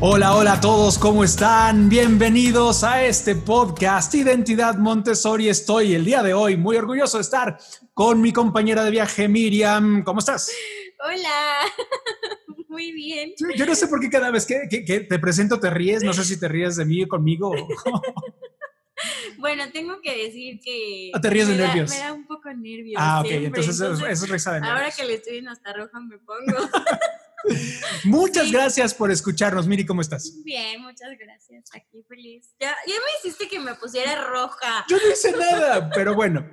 Hola, hola a todos, ¿cómo están? Bienvenidos a este podcast Identidad Montessori. Estoy el día de hoy muy orgulloso de estar con mi compañera de viaje Miriam. ¿Cómo estás? Hola, muy bien. Yo no sé por qué cada vez que, que- que te presento te ríes. No sé si te ríes de mí conmigo. o- Bueno, tengo que decir que... Ah, te ríes de da- nervios. me da un poco nervios. Ah, ok. siempre, Entonces, eso- es risa de Ahora nervios. que le estoy viendo hasta roja me pongo. Muchas Sí. gracias por escucharnos. Miri, ¿cómo estás? Bien, muchas gracias. Aquí feliz. Ya, ya me hiciste que me pusiera roja. Yo no hice nada, pero bueno.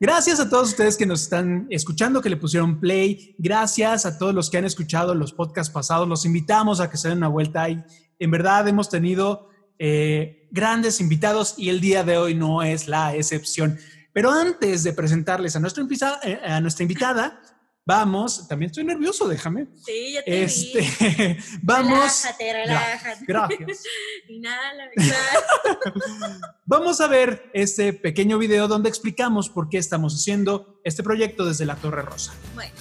Gracias a todos ustedes que nos están escuchando, que le pusieron play. Gracias a todos los que han escuchado los podcasts pasados. Los invitamos a que se den una vuelta ahí. En verdad hemos tenido eh, grandes invitados y el día de hoy no es la excepción. Pero antes de presentarles a, nuestro invisa- eh, a nuestra invitada, vamos, también estoy nervioso, déjame. Sí, ya te vi. Este, vamos. Relájate, relájate. Gracias. Inhala. Vamos a ver este pequeño video donde explicamos por qué estamos haciendo este proyecto desde la Torre Rosa. Bueno.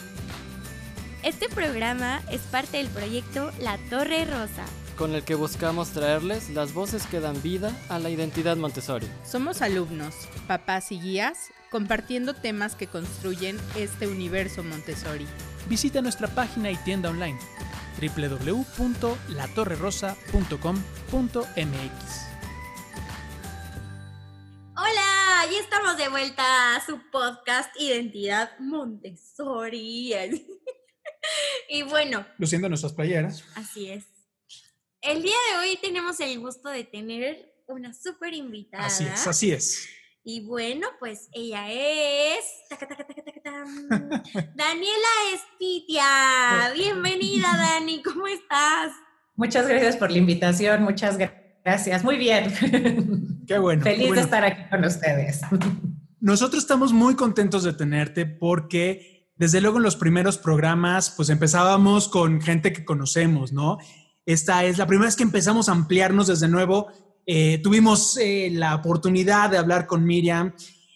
Este programa es parte del proyecto La Torre Rosa. con el que buscamos traerles las voces que dan vida a la identidad Montessori. Somos alumnos, papás y guías, compartiendo temas que construyen este universo Montessori. Visita nuestra página y tienda online www.latorrerosa.com.mx. Hola, ya estamos de vuelta a su podcast Identidad Montessori. y bueno, Luciendo nuestras playeras. así es. El día de hoy tenemos el gusto de tener una súper invitada. Así es, así es. Y bueno, pues ella es. taca, taca, taca, taca, tam, Daniela Espitia. Bienvenida, Dani. ¿Cómo estás? Muchas gracias por la invitación, muchas gra- gracias. Muy bien. Qué bueno. qué Feliz bueno. de estar aquí con ustedes. Nosotros estamos muy contentos de tenerte porque desde luego en los primeros programas pues empezábamos con gente que conocemos, ¿no? Esta es la primera vez que empezamos a ampliarnos desde nuevo. Eh, tuvimos eh, la oportunidad de hablar con Miriam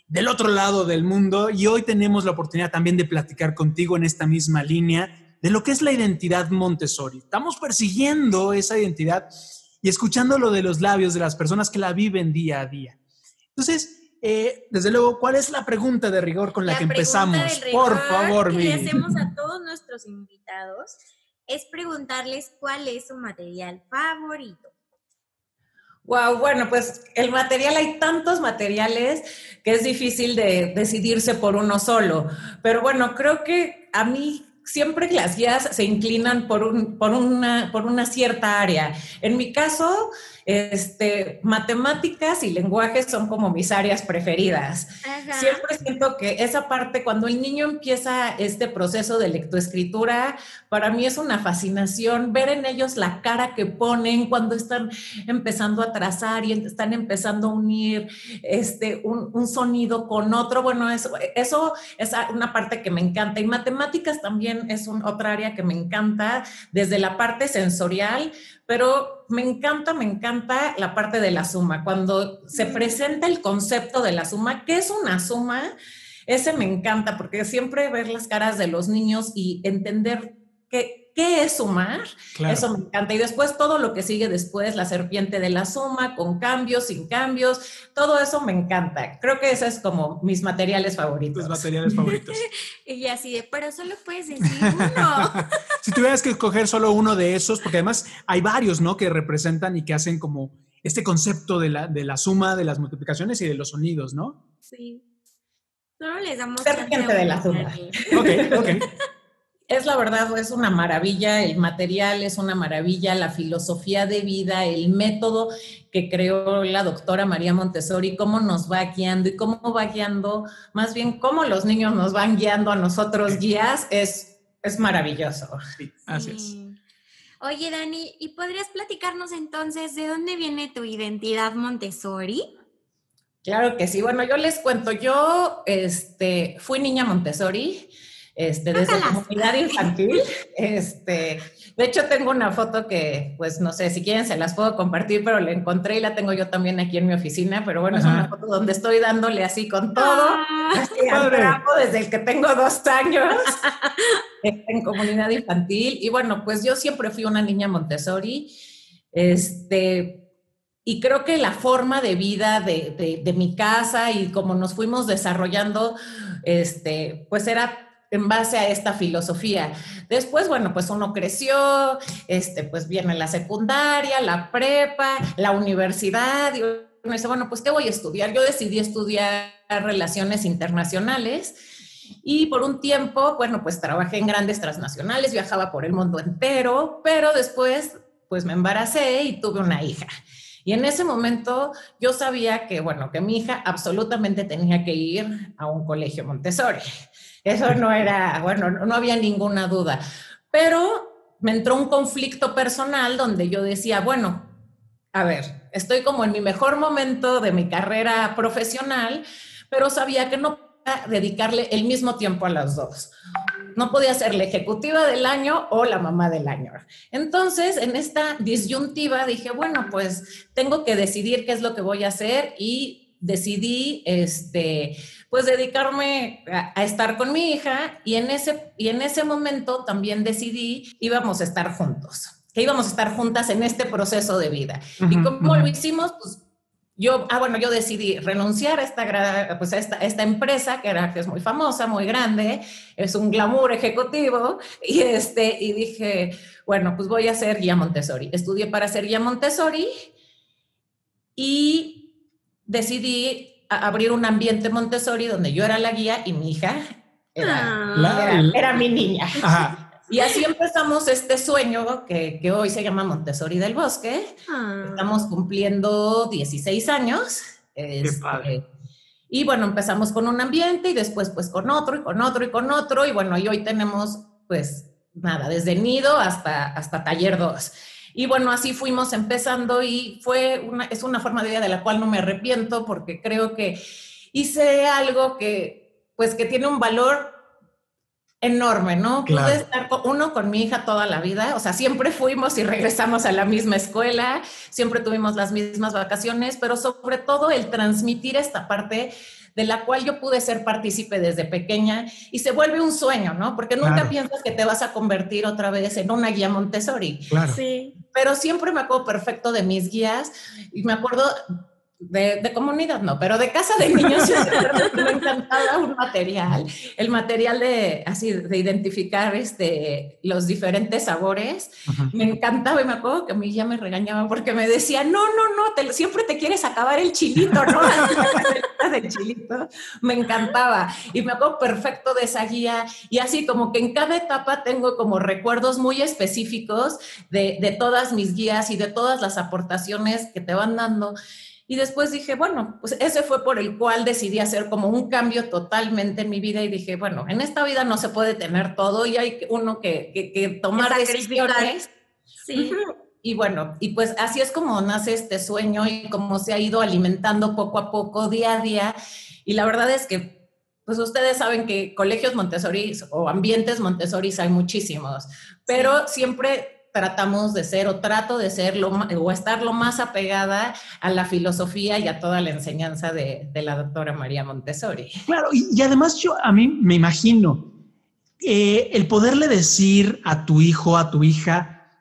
del otro lado del mundo y hoy tenemos la oportunidad también de platicar contigo en esta misma línea de lo que es la identidad Montessori. Estamos persiguiendo esa identidad y escuchando lo de los labios de las personas que la viven día a día. Entonces, eh, desde luego, ¿cuál es la pregunta de rigor con la, que empezamos? Por favor, que le hacemos a todos nuestros invitados es preguntarles cuál es su material favorito. Wow, bueno, pues el material, hay tantos materiales que es difícil de decidirse por uno solo. Pero bueno, creo que a mí siempre las guías se inclinan por, un, por, una, por una cierta área. En mi caso, este, matemáticas y lenguajes son como mis áreas preferidas. Ajá. Siempre siento que esa parte, cuando el niño empieza este proceso de lectoescritura, para mí es una fascinación ver en ellos la cara que ponen cuando están empezando a trazar y están empezando a unir este, un, un sonido con otro. Bueno, eso, eso es una parte que me encanta. Y matemáticas también es un, otra área que me encanta, desde la parte sensorial, pero me encanta, me encanta la parte de la suma. Cuando se presenta el concepto de la suma, ¿qué es una suma? Ese me encanta porque siempre ver las caras de los niños y entender qué, qué es sumar, Claro. eso me encanta. Y después todo lo que sigue después, la serpiente de la suma, con cambios, sin cambios, todo eso me encanta. Creo que esos es como mis materiales favoritos. Tus materiales favoritos. Y así de, pero solo puedes decir uno. si tuvieras que escoger solo uno de esos, porque además hay varios, ¿no? Que representan y que hacen como este concepto de la, de la suma, de las multiplicaciones y de los sonidos, ¿no? Sí. Solo les damos Serpiente de la suma. Ok, ok. Es la verdad, es una maravilla, el material es una maravilla, la filosofía de vida, el método que creó la doctora María Montessori, cómo nos va guiando y cómo va guiando, más bien cómo los niños nos van guiando a nosotros guías, es, es maravilloso. Sí, así es. Sí. Oye, Dani, ¿y podrías platicarnos entonces de dónde viene tu identidad Montessori? Claro que sí. Bueno, yo les cuento, yo este, fui niña Montessori, este, desde la comunidad infantil. Este, de hecho, tengo una foto que, pues no sé, si quieren se las puedo compartir, pero la encontré y la tengo yo también aquí en mi oficina. Pero bueno, es una foto donde estoy dándole así con todo, ah, así al desde el que tengo dos años en comunidad infantil. Y bueno, pues yo siempre fui una niña Montessori. Este, y creo que la forma de vida de, de, mi casa y como nos fuimos desarrollando, este, pues era en base a esta filosofía. Después, bueno, pues uno creció, este, pues viene la secundaria, la prepa, la universidad, y uno dice, bueno, pues ¿qué voy a estudiar? Yo decidí estudiar relaciones internacionales y por un tiempo, bueno, pues trabajé en grandes transnacionales, viajaba por el mundo entero, pero después, pues me embaracé y tuve una hija. Y en ese momento yo sabía que, bueno, que mi hija absolutamente tenía que ir a un colegio Montessori. Eso no era, bueno, no había ninguna duda. Pero me entró un conflicto personal donde yo decía, bueno, a ver, estoy como en mi mejor momento de mi carrera profesional, pero sabía que no podía dedicarle el mismo tiempo a las dos no podía ser la ejecutiva del año o la mamá del año. Entonces, en esta disyuntiva dije, bueno, pues tengo que decidir qué es lo que voy a hacer y decidí, este, pues dedicarme a, estar con mi hija y en, ese, y en ese momento también decidí íbamos a estar juntos que íbamos a estar juntas en este proceso de vida. y como lo hicimos, pues yo, ah, bueno, yo decidí renunciar a esta, pues esta, esta empresa que, era, que es muy famosa, muy grande, es un glamour ejecutivo, y, este, y dije, bueno, pues voy a ser guía Montessori. Estudié para ser guía Montessori y decidí abrir un ambiente Montessori donde yo era la guía y mi hija era, ah. era, mi niña. Ajá. Y así empezamos este sueño que, que, hoy se llama Montessori del Bosque. Ah. Estamos cumpliendo 16 años. Este, y bueno, empezamos con un ambiente y después pues con otro y con otro y con otro. Y bueno, y hoy tenemos pues nada, desde nido hasta, hasta taller 2. Y bueno, así fuimos empezando y fue una, es una forma de vida de la cual no me arrepiento porque creo que hice algo que pues que tiene un valor enorme, ¿no? Pude estar con, uno con mi hija toda la vida, o sea, siempre fuimos y regresamos a la misma escuela, siempre tuvimos las mismas vacaciones, pero sobre todo el transmitir esta parte de la cual yo pude ser partícipe desde pequeña y se vuelve un sueño, ¿no? Porque nunca piensas que te vas a convertir otra vez en una guía Montessori. Claro. Sí. Pero siempre me acuerdo perfecto de mis guías y me acuerdo de, comunidad no, pero de casa de niños me encantaba un material, el material de así de identificar este, los diferentes sabores, me encantaba y me acuerdo que a mí ya me regañaba porque me decía, no, no, no, siempre te quieres acabar el chilito, ¿no? del chilito, me encantaba y me acuerdo perfecto de esa guía y así como que en cada etapa tengo como recuerdos muy específicos de, de todas mis guías y de todas las aportaciones que te van dando. Y después dije, bueno, pues ese fue por el cual decidí hacer como un cambio totalmente en mi vida y dije, bueno, en esta vida no se puede tener todo y hay uno que, que, tomar decisiones. Sí. Y bueno, y pues así es como nace este sueño y como se ha ido alimentando poco a poco, día a día. Y la verdad es que, pues ustedes saben que colegios Montessori o ambientes Montessori hay muchísimos, pero siempre tratamos de ser o trato de ser lo, o estar lo más apegada a la filosofía y a toda la enseñanza de, la doctora María Montessori. Claro, y, además yo a mí me imagino eh, el poderle decir a tu hijo, a tu hija,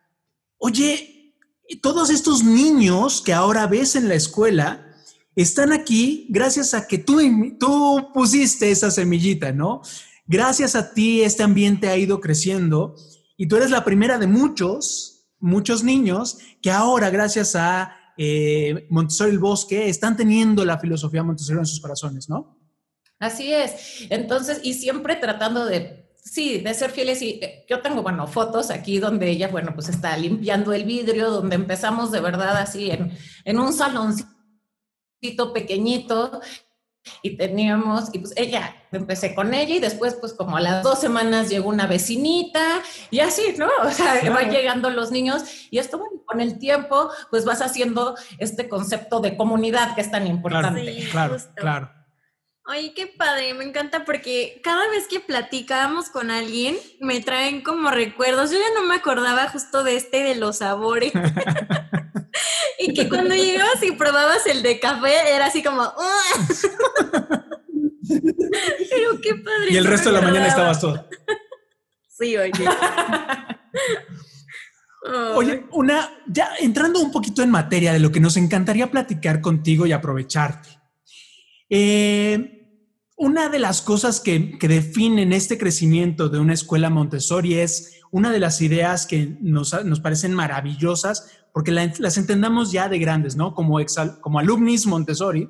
oye, todos estos niños que ahora ves en la escuela están aquí gracias a que tú, tú pusiste esa semillita, ¿no? Gracias a ti este ambiente ha ido creciendo y tú eres la primera de muchos, muchos niños que ahora, gracias a eh, Montessori el Bosque, están teniendo la filosofía Montessori en sus corazones, ¿no? Así es. Entonces, y siempre tratando de, sí, de ser fieles. Y eh, yo tengo, bueno, fotos aquí donde ella, bueno, pues está limpiando el vidrio, donde empezamos de verdad así en, en un saloncito pequeñito y teníamos, y pues ella, empecé con ella y después pues como a las dos semanas llegó una vecinita y así, ¿no? O sea, van llegando los niños y esto, bueno, con el tiempo pues vas haciendo este concepto de comunidad que es tan importante. claro, claro. Ay, qué padre, me encanta porque cada vez que platicábamos con alguien me traen como recuerdos. Yo ya no me acordaba justo de este de los sabores. y que cuando llegabas y probabas el de café era así como. Pero qué padre. Y el resto de la mañana estabas todo. sí, oye. Oye, una, ya entrando un poquito en materia de lo que nos encantaría platicar contigo y aprovecharte. Eh, una de las cosas que, definen este crecimiento de una escuela Montessori es una de las ideas que nos, parecen maravillosas porque las entendamos ya de grandes, ¿no? Como, como alumnis Montessori,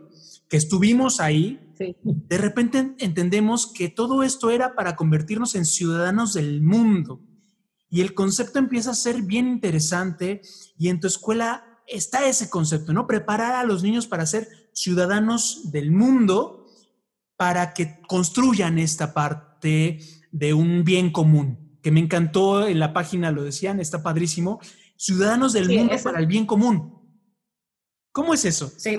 que estuvimos ahí, de repente entendemos que todo esto era para convertirnos en ciudadanos del mundo. Y el concepto empieza a ser bien interesante y en tu escuela está ese concepto, ¿no? Preparar a los niños para ser ciudadanos del mundo para que construyan esta parte de un bien común, que me encantó en la página, lo decían, está padrísimo, ciudadanos del mundo para el bien común. ¿Cómo es eso? Sí.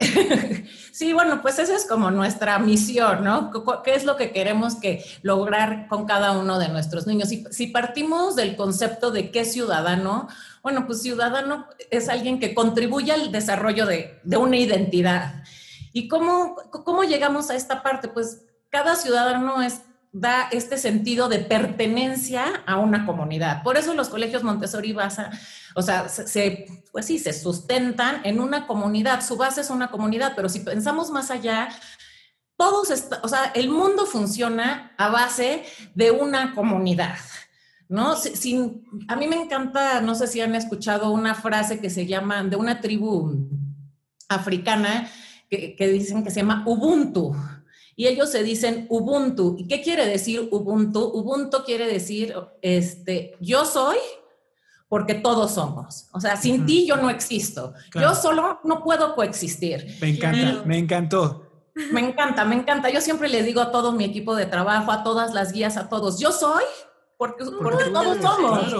Sí, bueno, pues esa es como nuestra misión, ¿no? ¿Qué es lo que queremos que lograr con cada uno de nuestros niños? Si, partimos del concepto de qué ciudadano, bueno, pues ciudadano es alguien que contribuye al desarrollo de, una identidad. ¿Y cómo, cómo llegamos a esta parte? Pues cada ciudadano es, da este sentido de pertenencia a una comunidad. Por eso los colegios Montessori basa, o sea, se, pues sí, se sustentan en una comunidad. Su base es una comunidad, pero si pensamos más allá, todos, o sea, el mundo funciona a base de una comunidad. ¿no? A mí me encanta, no sé si han escuchado una frase que se llama, de una tribu africana, que, dicen que se llama Ubuntu. Y ellos se dicen Ubuntu. ¿Y qué quiere decir Ubuntu? Ubuntu quiere decir, este, yo soy porque todos somos. O sea, sin ti yo no existo. Yo solo no puedo coexistir. Me encanta, me encantó. Me encanta, me encanta. Yo siempre le digo a todo mi equipo de trabajo, a todas las guías, a todos, yo soy porque, porque todos somos.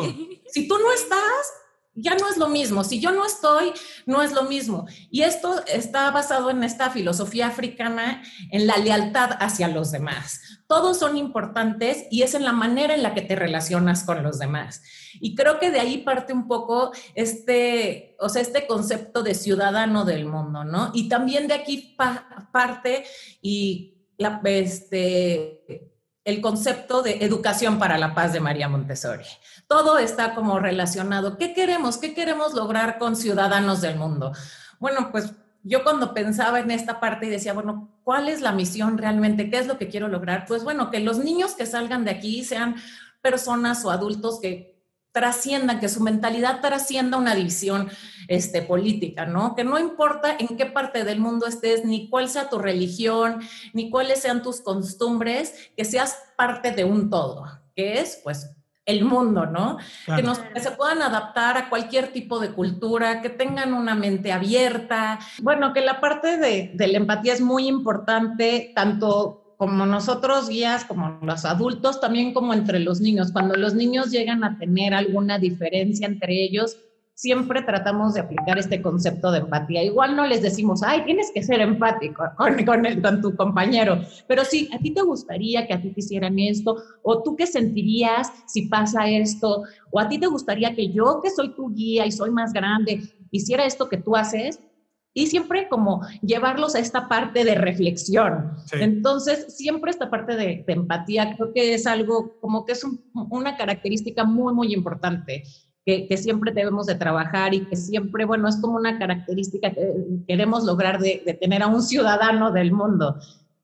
Si tú no estás, ya no es lo mismo. Si yo no estoy, no es lo mismo. Y esto está basado en esta filosofía africana, en la lealtad hacia los demás. Todos son importantes y es en la manera en la que te relacionas con los demás. Y creo que de ahí parte un poco este, o sea, este concepto de ciudadano del mundo, ¿no? Y también de aquí parte y la, este, el concepto de educación para la paz de María Montessori. Todo está como relacionado. ¿Qué queremos? ¿Qué queremos lograr con ciudadanos del mundo? Bueno, pues yo cuando pensaba en esta parte y decía, bueno, ¿cuál es la misión realmente? ¿Qué es lo que quiero lograr? Pues bueno, que los niños que salgan de aquí sean personas o adultos que trasciendan, que su mentalidad trascienda una división este, política, ¿no? Que no importa en qué parte del mundo estés, ni cuál sea tu religión, ni cuáles sean tus costumbres, que seas parte de un todo, que es, pues, el mundo, ¿no? Que, nos, que se puedan adaptar a cualquier tipo de cultura, que tengan una mente abierta. Bueno, que la parte de, de la empatía es muy importante, tanto como nosotros guías, como los adultos, también como entre los niños. Cuando los niños llegan a tener alguna diferencia entre ellos, siempre tratamos de aplicar este concepto de empatía. Igual no les decimos, ay, tienes que ser empático con, el, con tu compañero, pero sí, a ti te gustaría que a ti te hicieran esto, o tú qué sentirías si pasa esto, o a ti te gustaría que yo, que soy tu guía y soy más grande, hiciera esto que tú haces y siempre como llevarlos a esta parte de reflexión. Entonces, siempre esta parte de, empatía creo que es algo como que es una característica muy, muy importante. Que, que, siempre debemos de trabajar y que siempre, bueno, es como una característica que queremos lograr de, de tener a un ciudadano del mundo.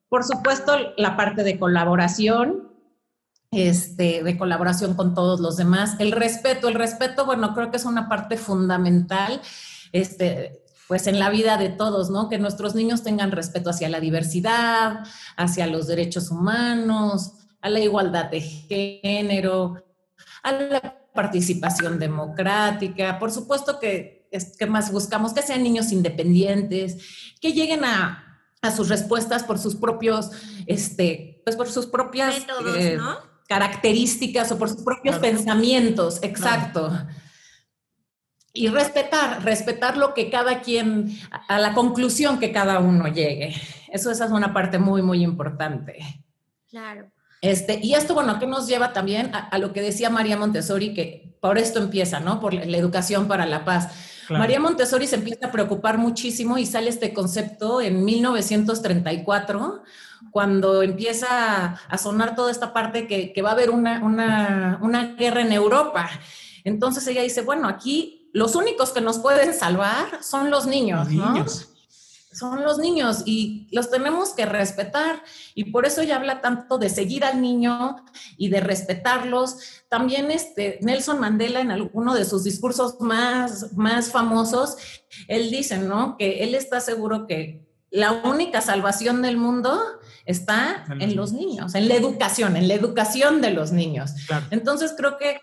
Por supuesto, la parte de colaboración, este, de colaboración con todos los demás. El respeto, el respeto, bueno, creo que es una parte fundamental. Este, pues en la vida de todos, ¿no? Que nuestros niños tengan respeto hacia la diversidad, hacia los derechos humanos, a la igualdad de género, a la participación democrática. Por supuesto que, es, que más buscamos que sean niños independientes, que lleguen a, a sus respuestas por sus propios, este, pues por sus propias Métodos, eh, ¿no? características o por sus propios Claro. pensamientos, exacto. Y respetar, respetar lo que cada quien, a la conclusión que cada uno llegue. Eso esa es una parte muy, muy importante. Claro. Este, y esto, bueno, ¿qué nos lleva también a, a lo que decía María Montessori, que por esto empieza, ¿no? Por la, la educación para la paz. Claro. María Montessori se empieza a preocupar muchísimo y sale este concepto en 1934, cuando empieza a sonar toda esta parte que, que va a haber una, una, una guerra en Europa. Entonces ella dice, bueno, aquí los únicos que nos pueden salvar son los niños, Los ¿no? niños. son los niños y los tenemos que respetar y por eso ella habla tanto de seguir al niño y de respetarlos. También este Nelson Mandela en alguno de sus discursos más, más famosos, él dice, ¿no? Que él está seguro que la única salvación del mundo está En los en los niños, en la educación, en la educación de los niños. Claro. Entonces creo que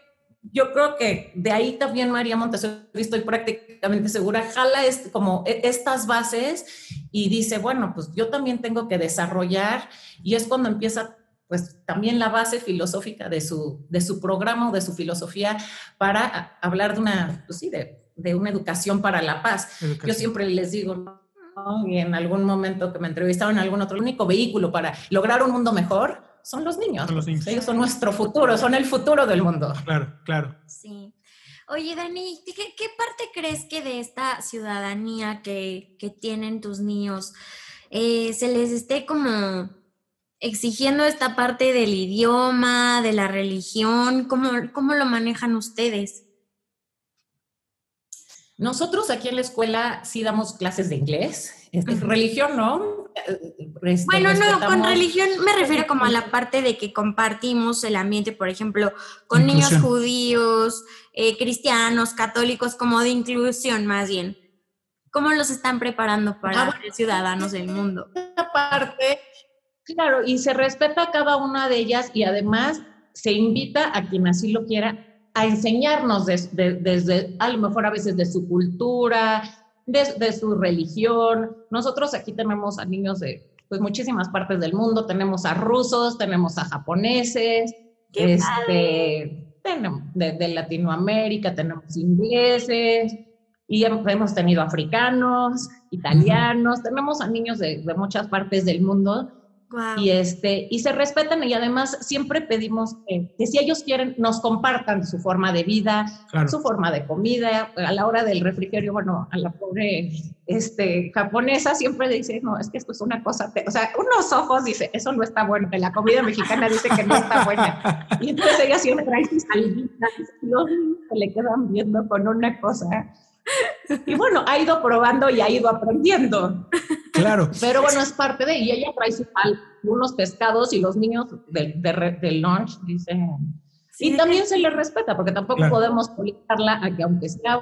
yo creo que de ahí también María Montessori, estoy prácticamente segura, jala este- como e- estas bases y dice, bueno, pues yo también tengo que desarrollar y es cuando empieza pues también la base filosófica de su, de su programa o de su filosofía para hablar de una, pues sí, de, de una educación para la paz. Yo siempre les digo, ¿no? y en algún momento que me entrevistaron en algún otro, el único vehículo para lograr un mundo mejor son los niños. Son los niños. Ellos son nuestro futuro, son el futuro del mundo. Claro, claro. Sí. Oye, Dani, ¿qué, qué parte crees que de esta ciudadanía que, que tienen tus niños eh, se les esté como exigiendo esta parte del idioma, de la religión? ¿Cómo, cómo lo manejan ustedes? Nosotros aquí en la escuela sí damos clases de inglés, este, religión no. Este, Bueno, no, con religión me refiero como a la parte de que compartimos el ambiente, por ejemplo, con niños judíos, eh, cristianos, católicos, como de inclusión más bien. ¿Cómo los están preparando para Ah, bueno. ser ciudadanos del mundo? esta parte, claro, y se respeta a cada una de ellas y además se invita a quien así lo quiera a enseñarnos des- de- desde, a lo mejor a veces de su cultura, de, de su religión. Nosotros aquí tenemos a niños de pues, muchísimas partes del mundo, tenemos a rusos, tenemos a japoneses, ¡Qué este, tenemos de, de Latinoamérica, tenemos ingleses, y hem- hemos tenido africanos, italianos, tenemos a niños de, de muchas partes del mundo Y, este, y se respetan y además siempre pedimos que, que si ellos quieren nos compartan su forma de vida, Claro. su forma de comida, a la hora del refrigerio, bueno, a la pobre este, japonesa siempre dice, no, es que esto es una cosa, te-". o sea, unos ojos dice, eso no está bueno, que la comida mexicana dice que no está buena. Y entonces ella siempre trae sus salditas y los niños se le quedan viendo con una cosa. Y bueno, ha ido probando y ha ido aprendiendo. Claro. Pero bueno, es parte de, y ella trae su sal, unos pescados y los niños del de, del lunch dicen. Sí, Y también se le respeta, porque tampoco Claro. podemos obligarla a que aunque sea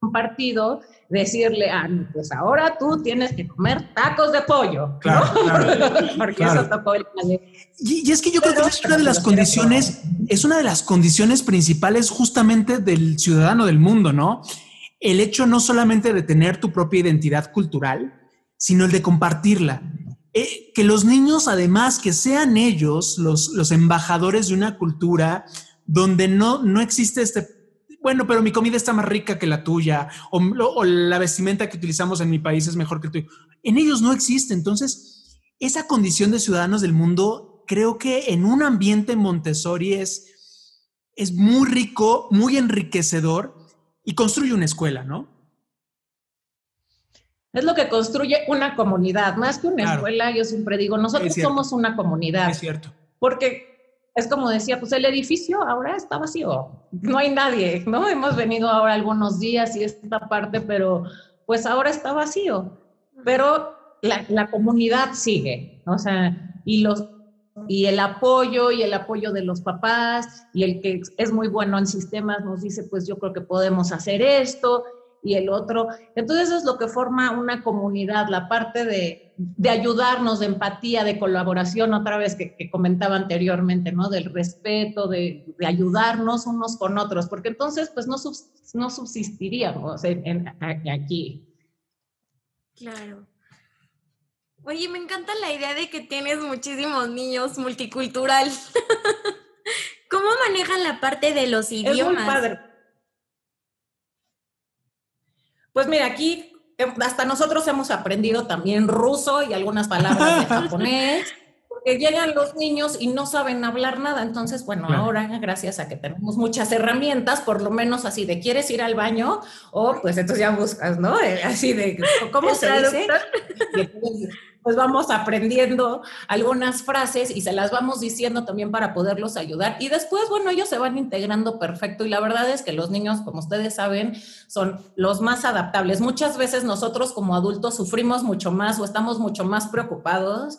un partido, decirle, ah, no, pues ahora tú tienes que comer tacos de pollo. Claro, claro. porque Claro. eso tocó el Y, y es que yo creo que Pero- es una de las condiciones, es una de las condiciones principales justamente del ciudadano del mundo, ¿no? El hecho no solamente de tener tu propia identidad cultural, sino el de compartirla. Eh, que los niños, además, que sean ellos los, los embajadores de una cultura donde no, no existe este, bueno, pero mi comida está más rica que la tuya, o, la vestimenta que utilizamos en mi país es mejor que el tuyo. En ellos no existe. Entonces, esa condición de ciudadanos del mundo, creo que en un ambiente Montessori es, es muy rico, muy enriquecedor y construye una escuela, ¿no? Es lo que construye una comunidad, más que una Claro. escuela, yo siempre digo, nosotros somos una comunidad. Es cierto. porque es como decía, pues el edificio ahora está vacío, no hay nadie, ¿no? Hemos venido ahora algunos días y esta parte, pero pues ahora está vacío, pero la, la comunidad sigue, o sea, y los y el apoyo y el apoyo de los papás y el que es muy bueno en sistemas nos dice, pues yo creo que podemos hacer esto y el otro. Entonces eso es lo que forma una comunidad, la parte de, de ayudarnos, de empatía, de colaboración, otra vez que, comentaba anteriormente, ¿no? Del respeto, de, ayudarnos unos con otros, porque entonces pues no, subs, no subsistiríamos aquí. Claro. Oye, me encanta la idea de que tienes muchísimos niños multicultural. ¿Cómo manejan la parte de los idiomas? Es muy padre. Pues mira, aquí eh, hasta nosotros hemos aprendido también ruso y algunas palabras de japonés, porque llegan los niños y no saben hablar nada. Entonces, bueno, ahora gracias a que tenemos muchas herramientas, por lo menos así de quieres ir al baño o pues entonces ya buscas, ¿no? Eh, así de, ¿cómo se dice? pues vamos aprendiendo algunas frases y se las vamos diciendo también para poderlos ayudar. Y después, bueno, ellos se van integrando perfecto y la verdad es que los niños, como ustedes saben, son los más adaptables. Muchas veces nosotros como adultos sufrimos mucho más o estamos mucho más preocupados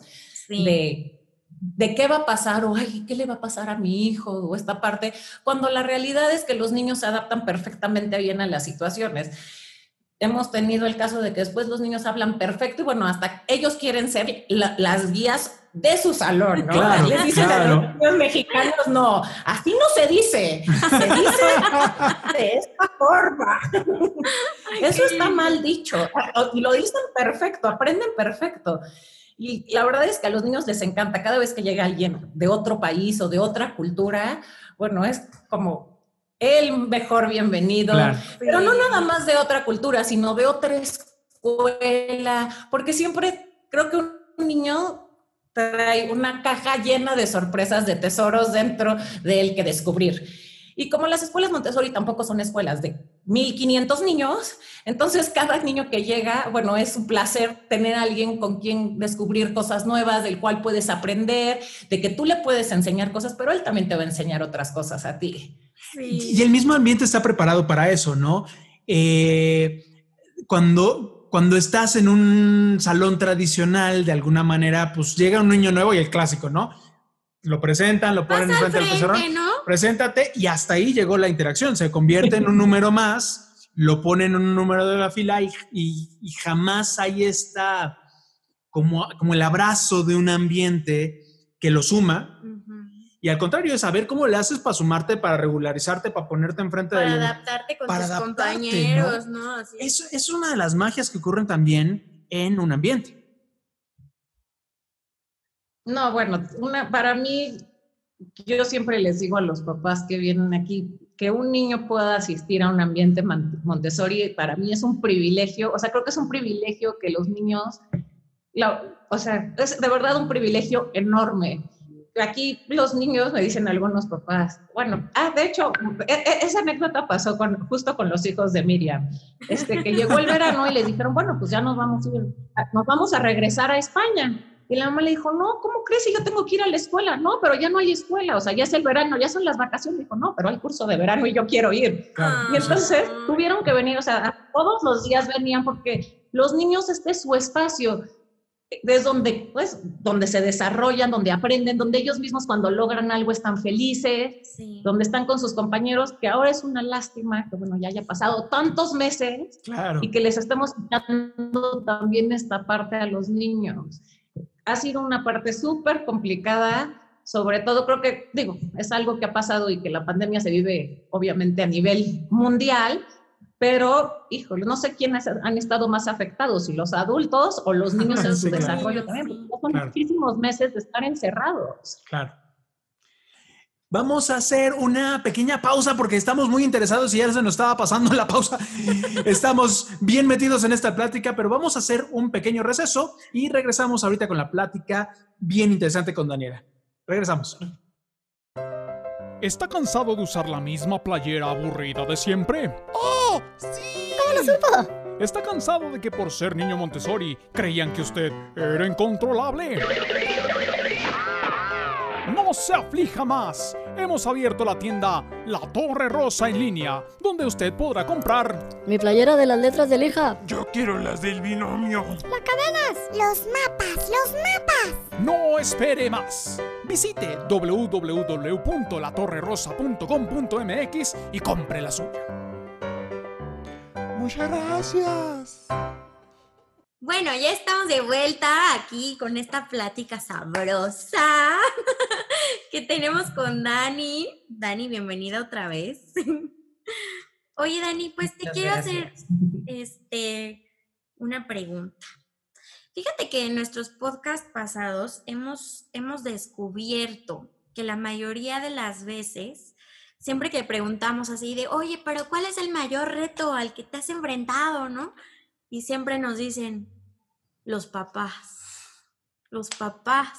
de de qué va a pasar o ay, qué le va a pasar a mi hijo o esta parte, cuando la realidad es que los niños se adaptan perfectamente bien a las situaciones hemos tenido el caso de que después los niños hablan perfecto y bueno, hasta ellos quieren ser las guías de su salón, ¿no? Claro, Les dicen claro. a los niños mexicanos, no, así no se dice, se dice de esta forma. Eso está mal dicho. Y lo dicen perfecto, aprenden perfecto. Y la verdad es que a los niños les encanta cada vez que llega alguien de otro país o de otra cultura, bueno, es como el mejor bienvenido, Claro. pero no nada más de otra cultura, sino de otra escuela, porque siempre creo que un niño trae una caja llena de sorpresas, de tesoros dentro de él que descubrir. Y como las escuelas Montessori tampoco son escuelas de 1500 niños, entonces cada niño que llega, bueno, es un placer tener a alguien con quien descubrir cosas nuevas, del cual puedes aprender, de que tú le puedes enseñar cosas, pero él también te va a enseñar otras cosas a ti. Sí. Y el mismo ambiente está preparado para eso, ¿no? Eh, cuando, cuando estás en un salón tradicional, de alguna manera, pues llega un niño nuevo y el clásico, ¿no? Lo presentan, lo ponen al enfrente del pizarrón, ¿no? preséntate y hasta ahí llegó la interacción. Se convierte en un número más, lo ponen en un número de la fila y, y- y jamás hay esta, como, como el abrazo de un ambiente que lo suma. Y al contrario, es saber cómo le haces para sumarte, para regularizarte, para ponerte enfrente Para del... adaptarte con para tus adaptarte, compañeros, ¿no? Así es. Eso es una de las magias que ocurren también en un ambiente. No, bueno, una, para mí, yo siempre les digo a los papás que vienen aquí que un niño pueda asistir a un ambiente Montessori, para mí es un privilegio, o sea, creo que es un privilegio que los niños, la- o sea, es de verdad un privilegio enorme. Aquí los niños me dicen algunos papás, bueno, ah, de hecho, e- e- esa anécdota pasó con, justo con los hijos de Miriam, este, que llegó el verano y le dijeron, bueno, pues ya nos vamos, a ir, nos vamos a regresar a España. Y la mamá le dijo, no, ¿cómo crees si yo tengo que ir a la escuela? No, pero ya no hay escuela, o sea, ya es el verano, ya son las vacaciones. Dijo, no, pero hay curso de verano y yo quiero ir. Y entonces Ah. tuvieron que venir, o sea, todos los días venían porque los niños, este es su espacio, es donde, pues, donde se desarrollan, donde aprenden, donde ellos mismos cuando logran algo están felices, Sí. donde están con sus compañeros, que ahora es una lástima que, bueno, ya haya pasado tantos meses Claro. y que les estemos quitando también esta parte a los niños. Ha sido una parte súper complicada, sobre todo creo que, digo, es algo que ha pasado y que la pandemia se vive obviamente a nivel mundial, pero, híjole, no sé quiénes han estado más afectados, si los adultos o los niños en su Sí, claro. desarrollo también, porque son Claro. muchísimos meses de estar encerrados. Claro. Vamos a hacer una pequeña pausa porque estamos muy interesados y ya se nos estaba pasando la pausa. Estamos bien metidos en esta plática, pero vamos a hacer un pequeño receso y regresamos ahorita con la plática bien interesante con Daniela. Regresamos. ¿Está cansado de usar la misma playera aburrida de siempre? ¡Oh! ¡Sí! ¿Cómo lo supo? ¿Está cansado de que por ser niño Montessori creían que usted era incontrolable? No se aflija más. Hemos abierto la tienda La Torre Rosa en línea, donde usted podrá comprar. Mi playera de las letras de lija. Yo quiero las del binomio. ¡Las cadenas! ¡Los mapas! ¡Los mapas! No espere más. Visite www.latorrerosa.com.mx y compre la suya. Muchas gracias. Bueno, ya estamos de vuelta aquí con esta plática sabrosa que tenemos con Dani. Dani, bienvenida otra vez. Oye, Dani, pues te Muchas quiero hacer este una pregunta. Fíjate que en nuestros podcasts pasados hemos, hemos descubierto que la mayoría de las veces, siempre que preguntamos así de, oye, pero ¿cuál es el mayor reto al que te has enfrentado, no? Y siempre nos dicen, los papás, los papás.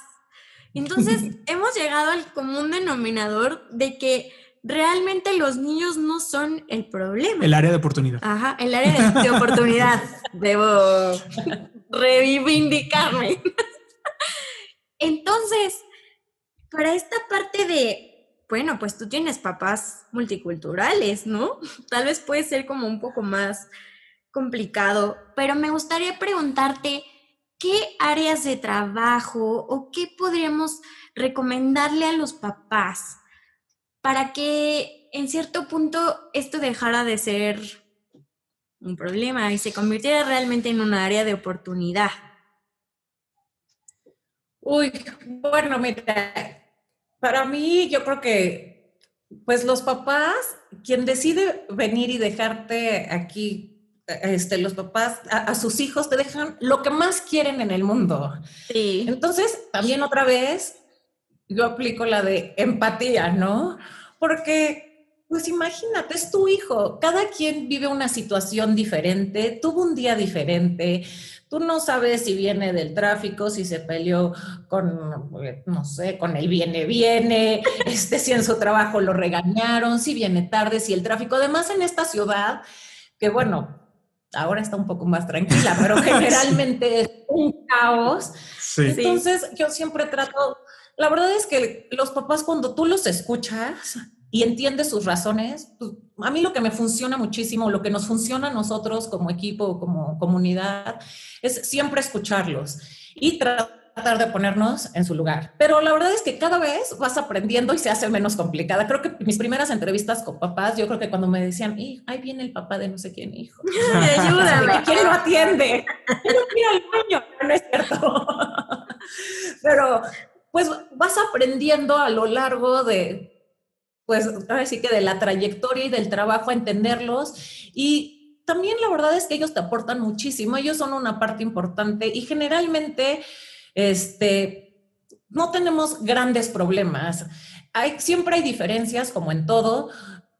Entonces, hemos llegado al común denominador de que realmente los niños no son el problema. El área de oportunidad. Ajá, el área de, de oportunidad. Debo reivindicarme. Entonces, para esta parte de, bueno, pues tú tienes papás multiculturales, ¿no? Tal vez puede ser como un poco más complicado, pero me gustaría preguntarte, ¿qué áreas de trabajo o qué podríamos recomendarle a los papás para que en cierto punto esto dejara de ser un problema y se convirtiera realmente en un área de oportunidad? Uy, bueno, mira, para mí yo creo que, pues los papás, quien decide venir y dejarte aquí, este, los papás, a, a, sus hijos te dejan lo que más quieren en el mundo. Sí. Entonces, también otra vez, yo aplico la de empatía, ¿no? Porque, pues imagínate, es tu hijo, cada quien vive una situación diferente, tuvo un día diferente, tú no sabes si viene del tráfico, si se peleó con, no sé, con el viene, viene, este, si en su trabajo lo regañaron, si viene tarde, si el tráfico, además en esta ciudad, que bueno, ahora está un poco más tranquila, pero generalmente es un caos. Sí. Entonces, yo siempre trato, la verdad es que los papás cuando tú los escuchas y entiendes sus razones, pues, a mí lo que me funciona muchísimo, lo que nos funciona a nosotros como equipo, como comunidad, es siempre escucharlos y tratar de ponernos en su lugar. Pero la verdad es que cada vez vas aprendiendo y se hace menos complicada. Creo que mis primeras entrevistas con papás, yo creo que cuando me decían, ahí viene el papá de no sé quién, hijo. Ayúdame. ¿Quién lo atiende? Quiero ir al baño. No es cierto. Pero pues vas aprendiendo a lo largo de, pues ahora sí que de la trayectoria y del trabajo a entenderlos y también la verdad es que ellos te aportan muchísimo, ellos son una parte importante y generalmente este, no tenemos grandes problemas. Hay, siempre hay diferencias como en todo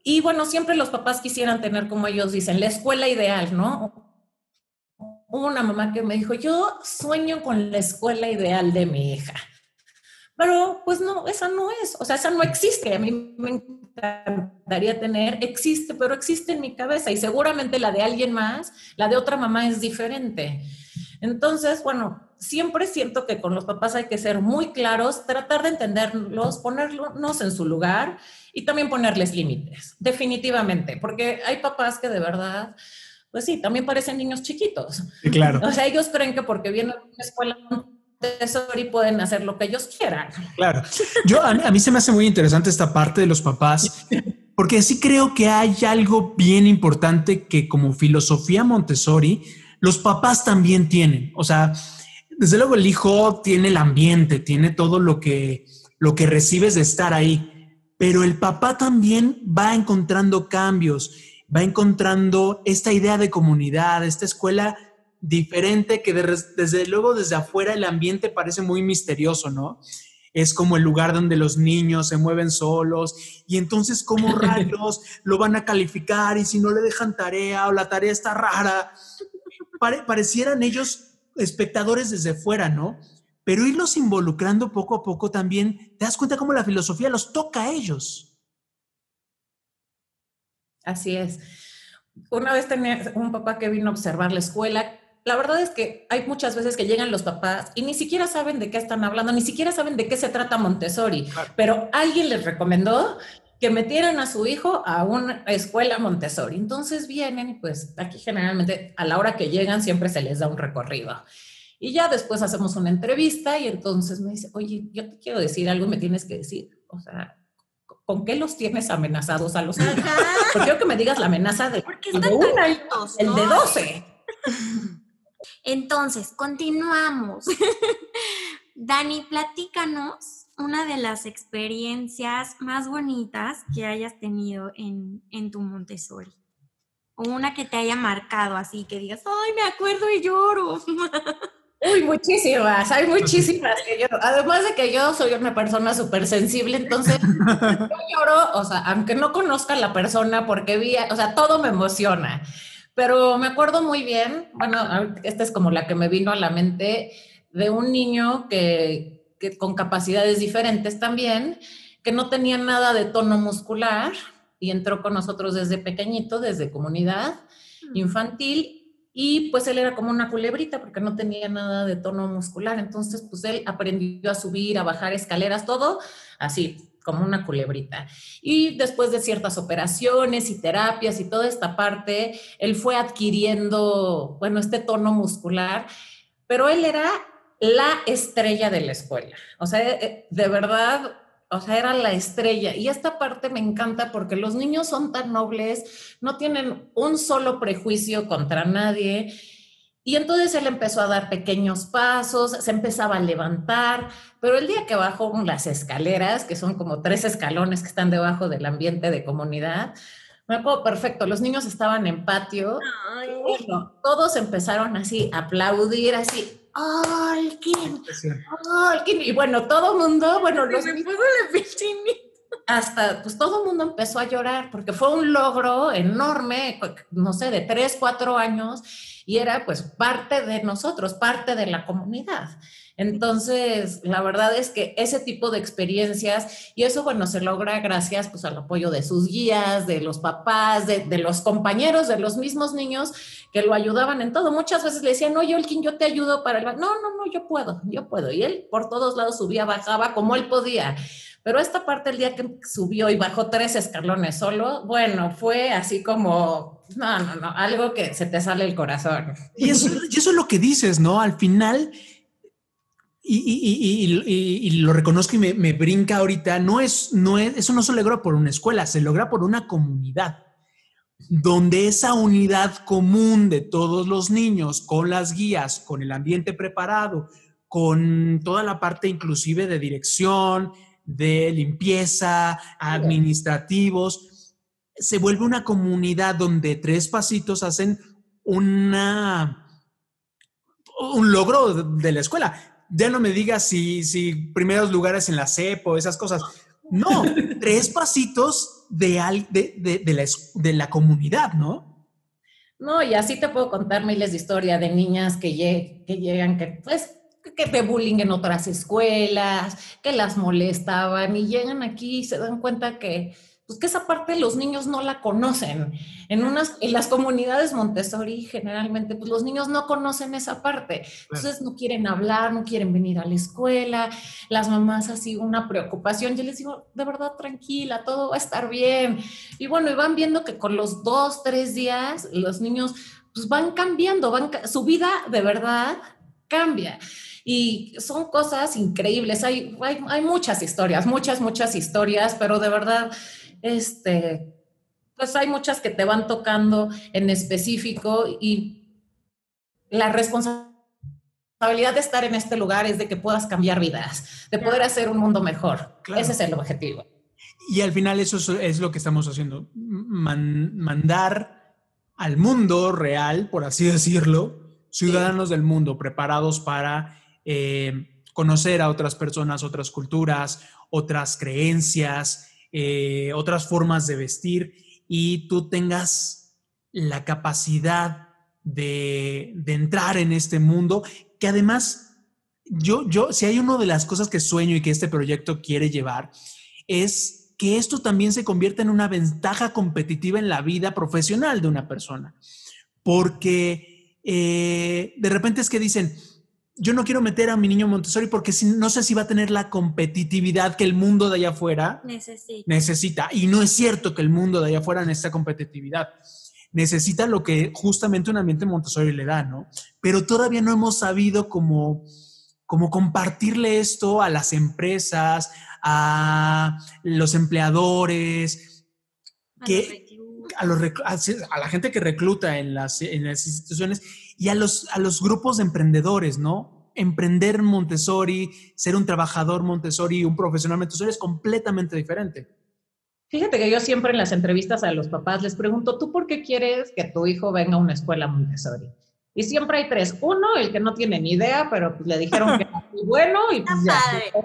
y bueno, siempre los papás quisieran tener como ellos dicen, la escuela ideal, ¿no? Una mamá que me dijo, yo sueño con la escuela ideal de mi hija. Pero pues no, esa no es, o sea, esa no existe. A mí me encantaría tener, existe, pero existe en mi cabeza y seguramente la de alguien más, la de otra mamá es diferente. Entonces, bueno, siempre siento que con los papás hay que ser muy claros, tratar de entenderlos, ponerlos en su lugar y también ponerles límites, definitivamente, porque hay papás que de verdad pues sí, también parecen niños chiquitos. Sí, claro. O sea, ellos creen que porque vienen a una escuela y pueden hacer lo que ellos quieran. Claro. Yo, a, a, mí se me hace muy interesante esta parte de los papás, porque sí creo que hay algo bien importante que como filosofía Montessori, los papás también tienen. O sea, desde luego el hijo tiene el ambiente, tiene todo lo que, lo que recibes de estar ahí, pero el papá también va encontrando cambios, va encontrando esta idea de comunidad, esta escuela diferente que de, desde luego desde afuera el ambiente parece muy misterioso, ¿no? Es como el lugar donde los niños se mueven solos y entonces cómo rayos lo van a calificar y si no le dejan tarea o la tarea está rara, pare, parecieran ellos espectadores desde fuera, ¿no? Pero irlos involucrando poco a poco también, te das cuenta cómo la filosofía los toca a ellos. Así es. Una vez tenía un papá que vino a observar la escuela la verdad es que hay muchas veces que llegan los papás y ni siquiera saben de qué están hablando, ni siquiera saben de qué se trata Montessori, claro. pero alguien les recomendó que metieran a su hijo a una escuela Montessori. Entonces vienen y pues aquí generalmente a la hora que llegan siempre se les da un recorrido. Y ya después hacemos una entrevista y entonces me dice, oye, yo te quiero decir algo, me tienes que decir, o sea, ¿con qué los tienes amenazados a los niños? Porque quiero que me digas la amenaza de, de tan altos, el ¿no? de 12. Entonces, continuamos. Dani, platícanos una de las experiencias más bonitas que hayas tenido en, en, tu Montessori. O una que te haya marcado así, que digas, ay, me acuerdo y lloro. Uy, muchísimas, hay muchísimas que yo, además de que yo soy una persona súper sensible, entonces yo lloro, o sea, aunque no conozca a la persona porque vi, o sea, todo me emociona. Pero me acuerdo muy bien, bueno, esta es como la que me vino a la mente, de un niño que, que con capacidades diferentes también, que no tenía nada de tono muscular y entró con nosotros desde pequeñito, desde comunidad mm. infantil y pues él era como una culebrita porque no tenía nada de tono muscular. Entonces, pues él aprendió a subir, a bajar escaleras, todo así, como una culebrita. Y después de ciertas operaciones y terapias y toda esta parte, él fue adquiriendo, bueno, este tono muscular, pero él era la estrella de la escuela. O sea, eh, de verdad, o sea, era la estrella. Y esta parte me encanta porque los niños son tan nobles, no tienen un solo prejuicio contra nadie. Y entonces él empezó a dar pequeños pasos, se empezaba a levantar, pero el día que bajó las escaleras, que son como tres escalones que están debajo del ambiente de comunidad, me acuerdo perfecto, los niños estaban en patio, todos empezaron así a aplaudir, así, Alkin, Alkin. Y bueno, todo el mundo, bueno, los me hasta, pues todo el mundo empezó a llorar porque fue un logro enorme, no sé, de tres, cuatro años y era pues parte de nosotros, parte de la comunidad. Entonces, la verdad es que ese tipo de experiencias, y eso, bueno, se logra gracias pues al apoyo de sus guías, de los papás, de, los compañeros, de los mismos niños que lo ayudaban en todo. Muchas veces le decían, no, Yolkin, yo te ayudo para el... No, no, no, yo puedo, yo puedo. Y él por todos lados subía, bajaba como él podía. Pero esta parte, el día que subió y bajó tres escalones solo, bueno, fue así como, no, no, no, algo que se te sale el corazón. Y eso, y eso es lo que dices, ¿no? Al final y, lo reconozco y me, brinca ahorita, no es, no es, eso no se logra por una escuela, se logra por una comunidad, donde esa unidad común de todos los niños, con las guías, con el ambiente preparado, con toda la parte inclusive de dirección, de limpieza, administrativos, se vuelve una comunidad donde tres pasitos hacen una un logro de la escuela ya no me digas si, si primeros lugares en la CEP o esas cosas. No, tres pasitos de, de, de, la, de la comunidad, ¿no? No, y así te puedo contar miles de historias de niñas que, que llegan, que pues que de bullying en otras escuelas, que las molestaban y llegan aquí y se dan cuenta que pues que esa parte los niños no la conocen. En, unas, en las comunidades Montessori generalmente, pues los niños no conocen esa parte. Entonces no quieren hablar, no quieren venir a la escuela. Las mamás así una preocupación. Yo les digo, de verdad, tranquila, todo va a estar bien. Y bueno, y van viendo que con los dos, tres días, los niños pues van cambiando, van, su vida de verdad cambia. Y son cosas increíbles. Hay, hay, hay muchas historias, muchas, muchas historias, pero de verdad este, pues hay muchas que te van tocando en específico y la responsabilidad de estar en este lugar es de que puedas cambiar vidas, de poder hacer un mundo mejor. Ese es el objetivo. Y al final eso es, lo que estamos haciendo, mandar al mundo real, por así decirlo, ciudadanos del mundo preparados para eh, conocer a otras personas, otras culturas, otras creencias, eh, otras formas de vestir y tú tengas la capacidad de, entrar en este mundo, que además, yo, yo, si hay una de las cosas que sueño y que este proyecto quiere llevar, es que esto también se convierta en una ventaja competitiva en la vida profesional de una persona. Porque eh, de repente es que dicen, yo no quiero meter a mi niño Montessori porque no sé si va a tener la competitividad que el mundo de allá afuera necesita. necesita. Y no es cierto que el mundo de allá afuera necesita competitividad. Necesita lo que justamente un ambiente Montessori le da, ¿no? Pero todavía no hemos sabido cómo, cómo compartirle esto a las empresas, a los empleadores, que, a, los, a, la gente que recluta en las, en las instituciones y a los, a los grupos de emprendedores, ¿no? Emprender Montessori, ser un trabajador Montessori, un profesional Montessori es completamente diferente. Fíjate que yo siempre en las entrevistas a los papás les pregunto, ¿tú por qué quieres que tu hijo venga a una escuela Montessori? Y siempre hay tres. Uno, el que no tiene ni idea, pero pues le dijeron que era muy bueno y pues ya.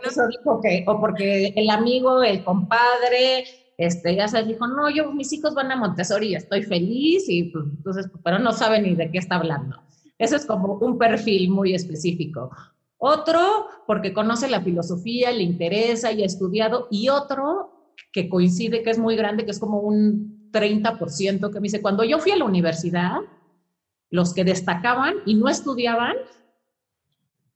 eso dijo que, o porque el amigo, el compadre, este, ya sabes, dijo, no, yo, mis hijos van a Montessori estoy feliz y pues, entonces, pero no sabe ni de qué está hablando. Ese es como un perfil muy específico. Otro, porque conoce la filosofía, le interesa y ha estudiado. Y otro, que coincide, que es muy grande, que es como un 30%, que me dice, cuando yo fui a la universidad, los que destacaban y no estudiaban,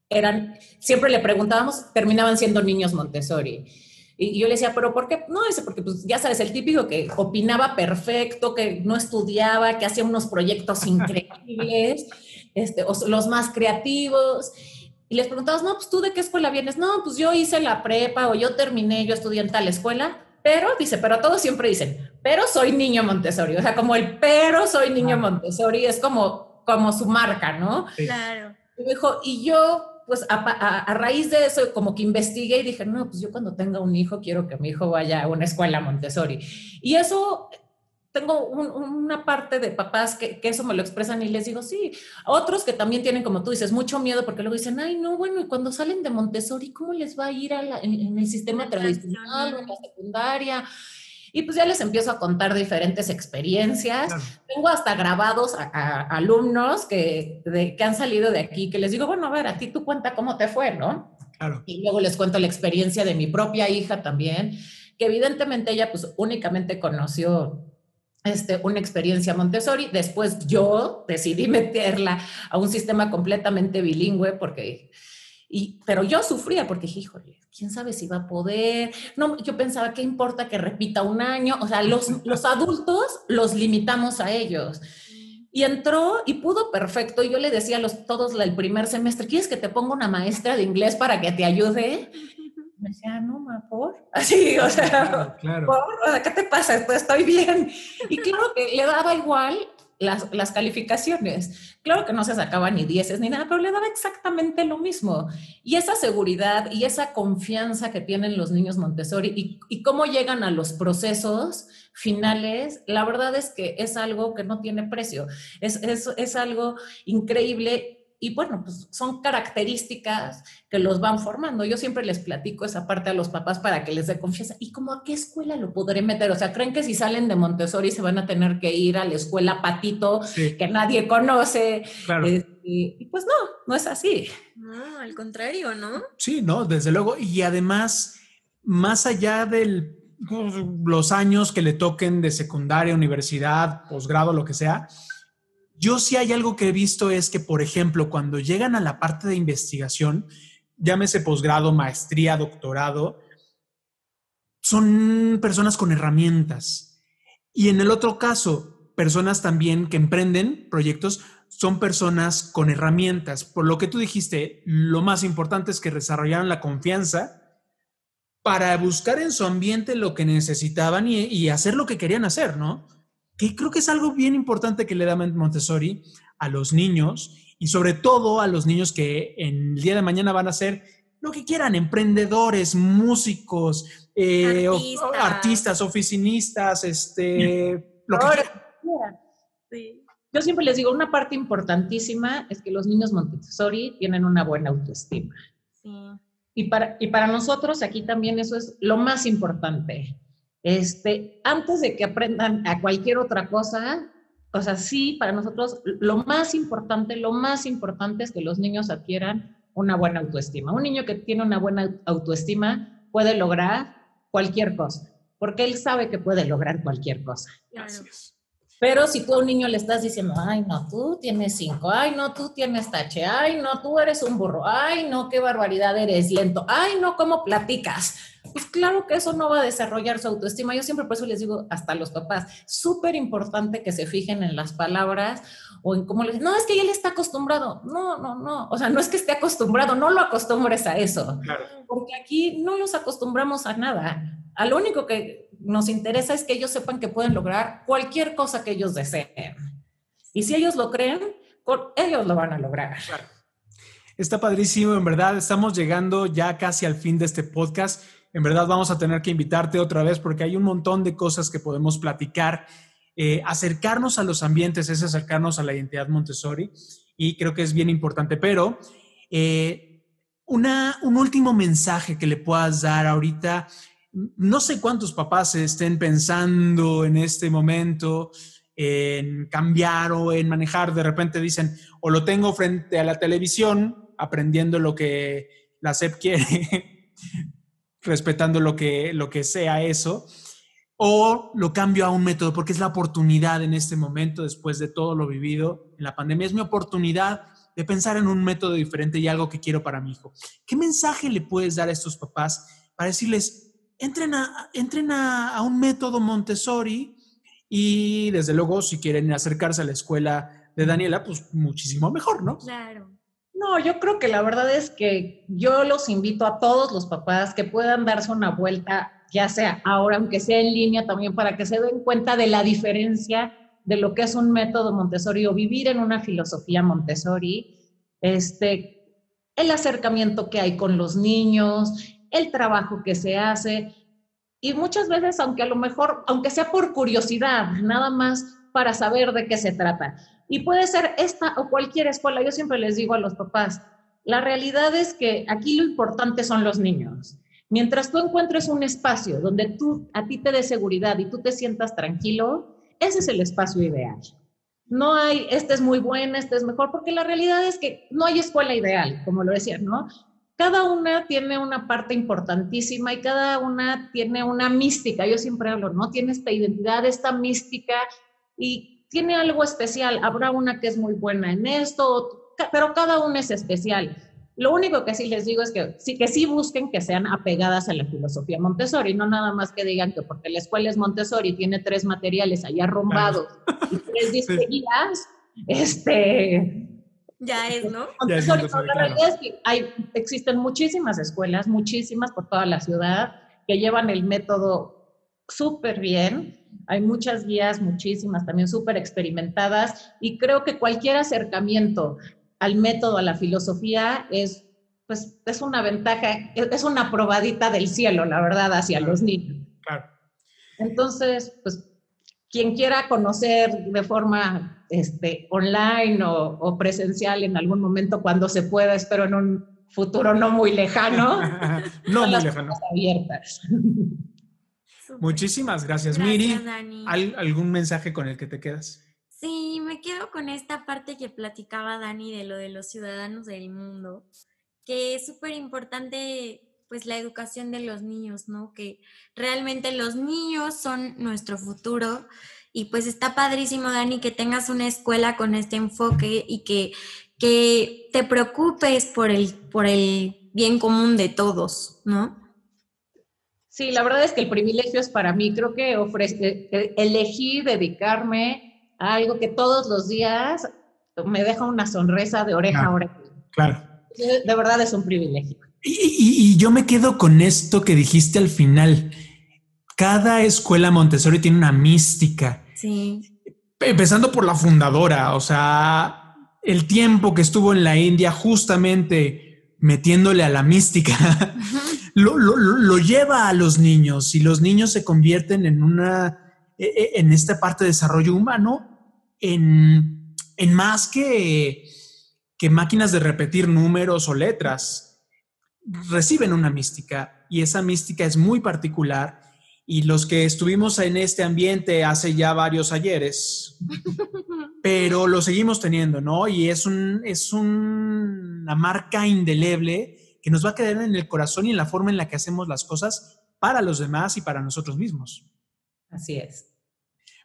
eran, siempre le preguntábamos, terminaban siendo niños Montessori. Y yo le decía, ¿pero por qué? No, dice, porque pues ya sabes, el típico que opinaba perfecto, que no estudiaba, que hacía unos proyectos increíbles, este, los más creativos. Y les preguntabas, no, pues tú de qué escuela vienes? No, pues yo hice la prepa o yo terminé, yo estudié en tal escuela. Pero, dice, pero todos siempre dicen, pero soy niño Montessori. O sea, como el pero soy niño Montessori es como, como su marca, ¿no? Claro. Y me dijo, y yo, pues a, a, a, raíz de eso, como que investigué y dije, no, pues yo cuando tenga un hijo quiero que mi hijo vaya a una escuela Montessori. Y eso, tengo un, una parte de papás que, que, eso me lo expresan y les digo, sí. Otros que también tienen, como tú dices, mucho miedo porque luego dicen, ay, no, bueno, y cuando salen de Montessori, ¿cómo les va a ir a la, en, en, el sistema tradicional en la secundaria? Y pues ya les empiezo a contar diferentes experiencias. Claro. Tengo hasta grabados a, a alumnos que, de, que han salido de aquí, que les digo, bueno, a ver, a ti tú cuenta cómo te fue, ¿no? Claro. Y luego les cuento la experiencia de mi propia hija también, que evidentemente ella pues únicamente conoció este, una experiencia Montessori. Después yo decidí meterla a un sistema completamente bilingüe porque... Y, pero yo sufría porque dije, híjole, quién sabe si va a poder. No, yo pensaba, ¿qué importa que repita un año? O sea, los, los adultos los limitamos a ellos. Y entró y pudo perfecto. Yo le decía a los, todos el primer semestre, ¿quieres que te ponga una maestra de inglés para que te ayude? Me decía, no, ma, por. Así, o sea, claro, claro. por, o sea, ¿qué te pasa? Pues estoy bien. Y claro que le daba igual las, las, calificaciones. Claro que no se sacaba ni dieces ni nada, pero le daba exactamente lo mismo. Y esa seguridad y esa confianza que tienen los niños Montessori y, cómo llegan a los procesos finales, la verdad es que es algo que no tiene precio. Es, es, es algo increíble y bueno, pues son características que los van formando. Yo siempre les platico esa parte a los papás para que les dé confianza. ¿Y cómo a qué escuela lo podré meter? O sea, ¿creen que si salen de Montessori se van a tener que ir a la escuela patito sí. que nadie conoce? Claro. Eh, y, y, pues no, no es así. No, al contrario, ¿no? Sí, no, desde luego. Y además, más allá de los años que le toquen de secundaria, universidad, posgrado, lo que sea, yo sí hay algo que he visto es que, por ejemplo, cuando llegan a la parte de investigación, llámese posgrado, maestría, doctorado, son personas con herramientas. Y en el otro caso, personas también que emprenden proyectos son personas con herramientas. Por lo que tú dijiste, lo más importante es que desarrollaron la confianza para buscar en su ambiente lo que necesitaban y, y hacer lo que querían hacer, ¿no? Que creo que es algo bien importante que le da Montessori a los niños y sobre todo a los niños que en el día de mañana van a ser lo que quieran, emprendedores, músicos, eh, artistas. O, artistas. oficinistas, este, lo que quieran. Sí. Yo siempre les digo, una parte importantísima es que los niños Montessori tienen una buena autoestima. Sí. Y para, y para nosotros aquí también eso es lo más importante. Este, antes de que aprendan a cualquier otra cosa, o sea, sí, para nosotros lo más importante, lo más importante es que los niños adquieran una buena autoestima. Un niño que tiene una buena autoestima puede lograr cualquier cosa, porque él sabe que puede lograr cualquier cosa. Gracias. Pero si tú a un niño le estás diciendo, ay, no, tú tienes cinco, ay, no, tú tienes tache, ay, no, tú eres un burro, ay, no, qué barbaridad, eres lento, ay, no, ¿cómo platicas? Pues claro que eso no va a desarrollar su autoestima. Yo siempre por eso les digo hasta a los papás, súper importante que se fijen en las palabras o en cómo les no, es que él está acostumbrado. No, no, no. O sea, no es que esté acostumbrado, no lo acostumbres a eso. Claro. Porque aquí no los acostumbramos a nada. A lo único que nos interesa es que ellos sepan que pueden lograr cualquier cosa que ellos deseen. Y si ellos lo creen, ellos lo van a lograr. Está padrísimo, en verdad. Estamos llegando ya casi al fin de este podcast. En verdad vamos a tener que invitarte otra vez porque hay un montón de cosas que podemos platicar. Eh, acercarnos a los ambientes es acercarnos a la identidad Montessori. y creo que es bien importante, pero eh, una, un último mensaje que le puedas dar ahorita, no sé cuántos papás estén pensando en este momento en cambiar o en manejar, de repente dicen, o lo tengo frente a la televisión, aprendiendo lo que la SEP quiere, respetando lo que, lo que sea eso, o lo cambio a un método, porque es la oportunidad en este momento, después de todo lo vivido en la pandemia, es mi oportunidad de pensar en un método diferente y algo que quiero para mi hijo. ¿Qué mensaje le puedes dar a estos papás para decirles, entren a, entren a, a un método Montessori y desde luego si quieren acercarse a la escuela de Daniela, pues muchísimo mejor, ¿no? Claro. No, yo creo que la verdad es que yo los invito a todos los papás que puedan darse una vuelta, ya sea ahora, aunque sea en línea también, para que se den cuenta de la diferencia de lo que es un método Montessori o vivir en una filosofía Montessori, este, el acercamiento que hay con los niños, el trabajo que se hace. Y muchas veces, aunque a lo mejor, aunque sea por curiosidad, nada más para saber de qué se trata. Y puede ser esta o cualquier escuela. Yo siempre les digo a los papás, la realidad es que aquí lo importante son los niños. Mientras tú encuentres un espacio donde tú, a ti te dé seguridad y tú te sientas tranquilo, ese es el espacio ideal. No hay, este es muy bueno, este es mejor, porque la realidad es que no hay escuela ideal, como lo decían, ¿no? Cada una tiene una parte importantísima y cada una tiene una mística. Yo siempre hablo, ¿no? Tiene esta identidad, esta mística y tiene algo especial. Habrá una que es muy buena en esto, pero cada una es especial. Lo único que sí les digo es que sí, que sí busquen que sean apegadas a la filosofía Montessori, no nada más que digan que porque la escuela es Montessori tiene tres materiales allá arrumbados y tres disquerías, este... Ya es, ¿no? No, la realidad es que hay, existen muchísimas escuelas, muchísimas por toda la ciudad, que llevan el método súper bien, hay muchas guías, muchísimas también súper experimentadas y creo que cualquier acercamiento al método, a la filosofía es, pues, es una ventaja, es una probadita del cielo, la verdad, hacia los niños. Claro. Entonces, pues, quien quiera conocer de forma este, online o, o presencial en algún momento cuando se pueda, espero en un futuro no muy lejano, no muy lejano. abiertas. Muchísimas gracias, Gracias, Miri. Dani. ¿Al- ¿Algún mensaje con el que te quedas? Sí, me quedo con esta parte que platicaba Dani de lo de los ciudadanos del mundo, que es súper importante pues la educación de los niños, ¿no? Que realmente los niños son nuestro futuro y pues está padrísimo, Dani, que tengas una escuela con este enfoque y que, que te preocupes por el, por el bien común de todos, ¿no? Sí, la verdad es que el privilegio es para mí. Creo que ofrece, eh, elegí dedicarme a algo que todos los días me deja una sonrisa de oreja a Claro. oreja. Claro. De verdad es un privilegio. Y, y- y yo me quedo con esto que dijiste al final. Cada escuela Montessori tiene una mística. Sí. Empezando por la fundadora, o sea, el tiempo que estuvo en la India justamente metiéndole a la mística, lo, lo- lo- lo lleva a los niños y los niños se convierten en una, e- e- en esta parte de desarrollo humano, en, en más que, que máquinas de repetir números o letras. Reciben una mística y esa mística es muy particular y los que estuvimos en este ambiente hace ya varios ayeres, pero lo seguimos teniendo, ¿no? Y es, un, es un- una marca indeleble que nos va a quedar en el corazón y en la forma en la que hacemos las cosas para los demás y para nosotros mismos. Así es.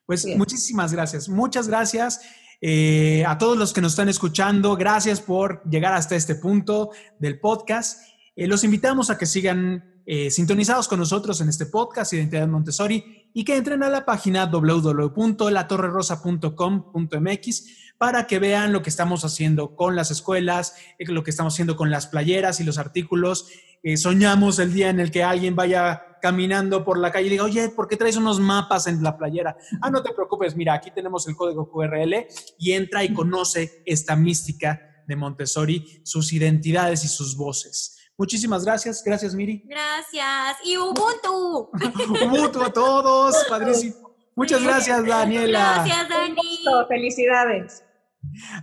Pues muchísimas gracias, muchas gracias. eh, a todos los que nos están escuchando, gracias por llegar hasta este punto del podcast. Eh, los invitamos a que sigan eh, sintonizados con nosotros en este podcast Identidad Montessori y que entren a la página www.latorrerosa.com.mx para que vean lo que estamos haciendo con las escuelas, eh, lo que estamos haciendo con las playeras y los artículos. Eh, soñamos el día en el que alguien vaya caminando por la calle y diga, oye, ¿por qué traes unos mapas en la playera? Ah, no te preocupes, mira, aquí tenemos el código QRL y entra y conoce esta mística de Montessori, sus identidades y sus voces. Muchísimas gracias, gracias Miri. Gracias. Y Ubuntu. Ubuntu a todos, padrísimo. Muchas gracias, Daniela. Gracias, Dani. Felicidades.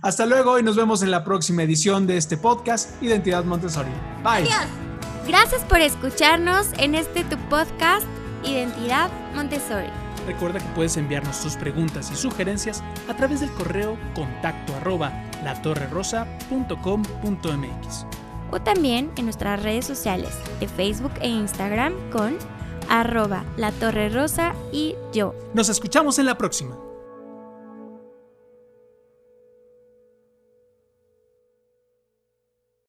Hasta luego y nos vemos en la próxima edición de este podcast, Identidad Montessori. Bye. Adiós. Gracias por escucharnos en este tu podcast, Identidad Montessori. Recuerda que puedes enviarnos tus preguntas y sugerencias a través del correo contacto arroba latorrerosa.com.mx. O también en nuestras redes sociales de Facebook e Instagram con arroba la torre rosa y yo. Nos escuchamos en la próxima.